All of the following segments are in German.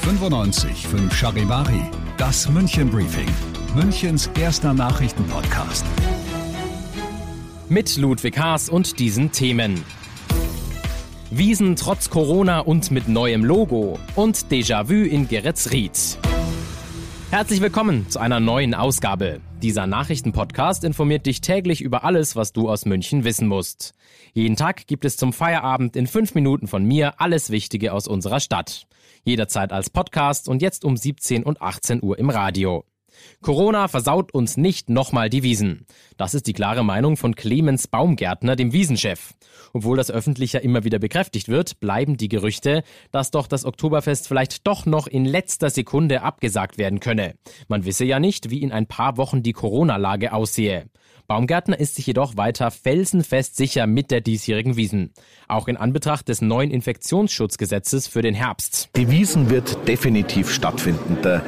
95 Charivari, das München Briefing, Münchens erster Nachrichtenpodcast. Mit Ludwig Haas und diesen Themen. Wiesen trotz Corona und mit neuem Logo und Déjà-vu in Geretsried. Herzlich willkommen zu einer neuen Ausgabe. Dieser Nachrichtenpodcast informiert dich täglich über alles, was du aus München wissen musst. Jeden Tag gibt es zum Feierabend in fünf Minuten von mir alles Wichtige aus unserer Stadt. Jederzeit als Podcast und jetzt um 17 und 18 Uhr im Radio. Corona versaut uns nicht nochmal die Wiesen. Das ist die klare Meinung von Clemens Baumgärtner, dem Wiesenchef. Obwohl das öffentlich ja immer wieder bekräftigt wird, bleiben die Gerüchte, dass doch das Oktoberfest vielleicht doch noch in letzter Sekunde abgesagt werden könne. Man wisse ja nicht, wie in ein paar Wochen die Corona-Lage aussehe. Baumgärtner ist sich jedoch weiter felsenfest sicher mit der diesjährigen Wiesen. Auch in Anbetracht des neuen Infektionsschutzgesetzes für den Herbst. Die Wiesen wird definitiv stattfinden. Der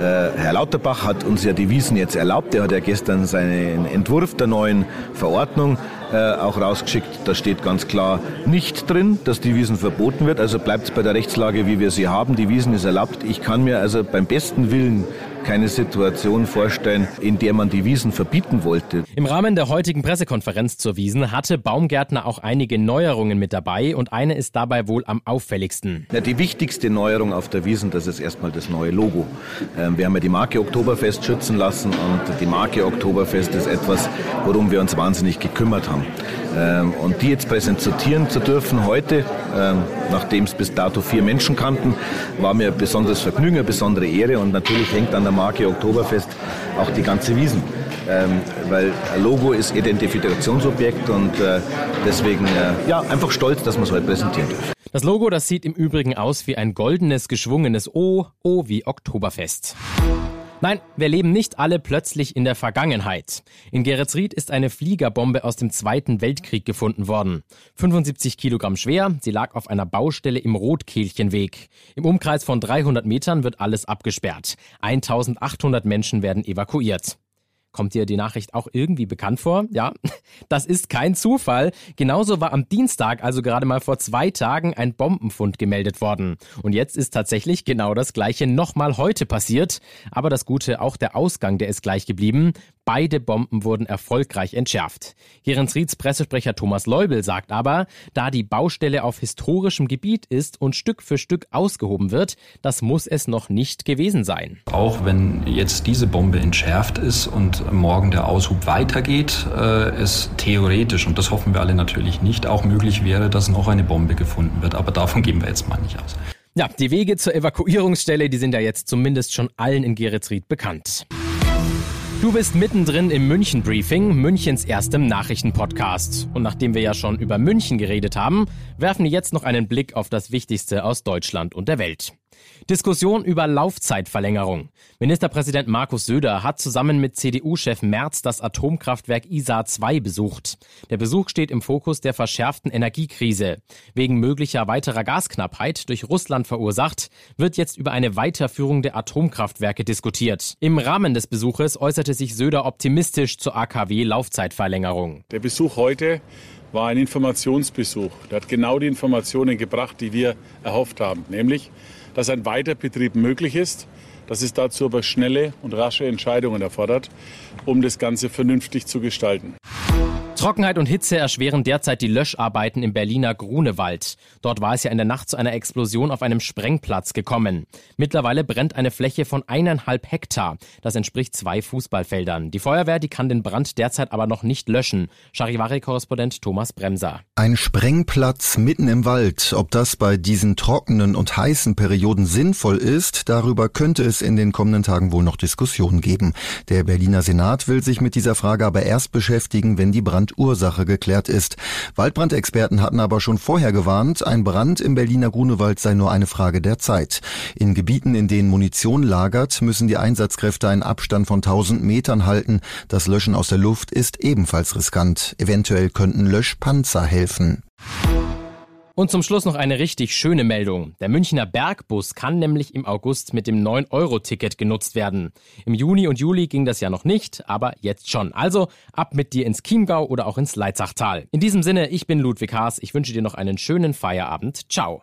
äh, Herr Lauterbach hat uns ja die Wiesen jetzt erlaubt. Er hat ja gestern seinen Entwurf der neuen Verordnung äh, auch rausgeschickt. Da steht ganz klar nicht drin, dass die Wiesen verboten wird. Also bleibt es bei der Rechtslage, wie wir sie haben. Die Wiesen ist erlaubt. Ich kann mir also beim besten Willen keine Situation vorstellen, in der man die Wiesen verbieten wollte. Im Rahmen der heutigen Pressekonferenz zur Wiesen hatte Baumgärtner auch einige Neuerungen mit dabei und eine ist dabei wohl am auffälligsten. Ja, die wichtigste Neuerung auf der Wiesen, das ist erstmal das neue Logo. Ähm, wir haben ja die Marke Oktoberfest schützen lassen und die Marke Oktoberfest ist etwas, worum wir uns wahnsinnig gekümmert haben. Ähm, und die jetzt präsentieren zu dürfen heute, ähm, nachdem es bis dato vier Menschen kannten, war mir ein besonderes Vergnügen, eine besondere Ehre und natürlich hängt an der Marke Oktoberfest auch die ganze Wiesen. Ähm, weil Logo ist Identifikationsobjekt und äh, deswegen äh, ja, einfach stolz, dass wir es heute präsentieren dürfen. Das Logo, das sieht im Übrigen aus wie ein goldenes, geschwungenes O, O wie Oktoberfest. Nein, wir leben nicht alle plötzlich in der Vergangenheit. In Geretsried ist eine Fliegerbombe aus dem Zweiten Weltkrieg gefunden worden. 75 Kilogramm schwer, sie lag auf einer Baustelle im Rotkehlchenweg. Im Umkreis von 300 Metern wird alles abgesperrt. 1800 Menschen werden evakuiert. Kommt dir die Nachricht auch irgendwie bekannt vor? Ja, das ist kein Zufall. Genauso war am Dienstag, also gerade mal vor zwei Tagen, ein Bombenfund gemeldet worden. Und jetzt ist tatsächlich genau das gleiche nochmal heute passiert. Aber das Gute, auch der Ausgang, der ist gleich geblieben. Beide Bomben wurden erfolgreich entschärft. Rieds Pressesprecher Thomas Leubel sagt aber, da die Baustelle auf historischem Gebiet ist und Stück für Stück ausgehoben wird, das muss es noch nicht gewesen sein. Auch wenn jetzt diese Bombe entschärft ist und morgen der Aushub weitergeht, äh, es theoretisch, und das hoffen wir alle natürlich nicht, auch möglich wäre, dass noch eine Bombe gefunden wird. Aber davon gehen wir jetzt mal nicht aus. Ja, die Wege zur Evakuierungsstelle, die sind ja jetzt zumindest schon allen in Geretsried bekannt. Du bist mittendrin im München Briefing, Münchens erstem Nachrichtenpodcast. Und nachdem wir ja schon über München geredet haben, werfen wir jetzt noch einen Blick auf das Wichtigste aus Deutschland und der Welt. Diskussion über Laufzeitverlängerung. Ministerpräsident Markus Söder hat zusammen mit CDU-Chef Merz das Atomkraftwerk ISA 2 besucht. Der Besuch steht im Fokus der verschärften Energiekrise. Wegen möglicher weiterer Gasknappheit durch Russland verursacht, wird jetzt über eine Weiterführung der Atomkraftwerke diskutiert. Im Rahmen des Besuches äußerte sich Söder optimistisch zur AKW-Laufzeitverlängerung. Der Besuch heute war ein Informationsbesuch. Der hat genau die Informationen gebracht, die wir erhofft haben, nämlich dass ein Weiterbetrieb möglich ist, dass es dazu aber schnelle und rasche Entscheidungen erfordert, um das Ganze vernünftig zu gestalten. Trockenheit und Hitze erschweren derzeit die Löscharbeiten im Berliner Grunewald. Dort war es ja in der Nacht zu einer Explosion auf einem Sprengplatz gekommen. Mittlerweile brennt eine Fläche von eineinhalb Hektar. Das entspricht zwei Fußballfeldern. Die Feuerwehr, die kann den Brand derzeit aber noch nicht löschen. Charivari-Korrespondent Thomas Bremser. Ein Sprengplatz mitten im Wald. Ob das bei diesen trockenen und heißen Perioden sinnvoll ist, darüber könnte es in den kommenden Tagen wohl noch Diskussionen geben. Der Berliner Senat will sich mit dieser Frage aber erst beschäftigen, wenn die Brand Brandursache geklärt ist. Waldbrandexperten hatten aber schon vorher gewarnt, ein Brand im Berliner Grunewald sei nur eine Frage der Zeit. In Gebieten, in denen Munition lagert, müssen die Einsatzkräfte einen Abstand von 1000 Metern halten. Das Löschen aus der Luft ist ebenfalls riskant. Eventuell könnten Löschpanzer helfen. Und zum Schluss noch eine richtig schöne Meldung. Der Münchner Bergbus kann nämlich im August mit dem 9-Euro-Ticket genutzt werden. Im Juni und Juli ging das ja noch nicht, aber jetzt schon. Also ab mit dir ins Chiemgau oder auch ins Leitzachtal. In diesem Sinne, ich bin Ludwig Haas. Ich wünsche dir noch einen schönen Feierabend. Ciao.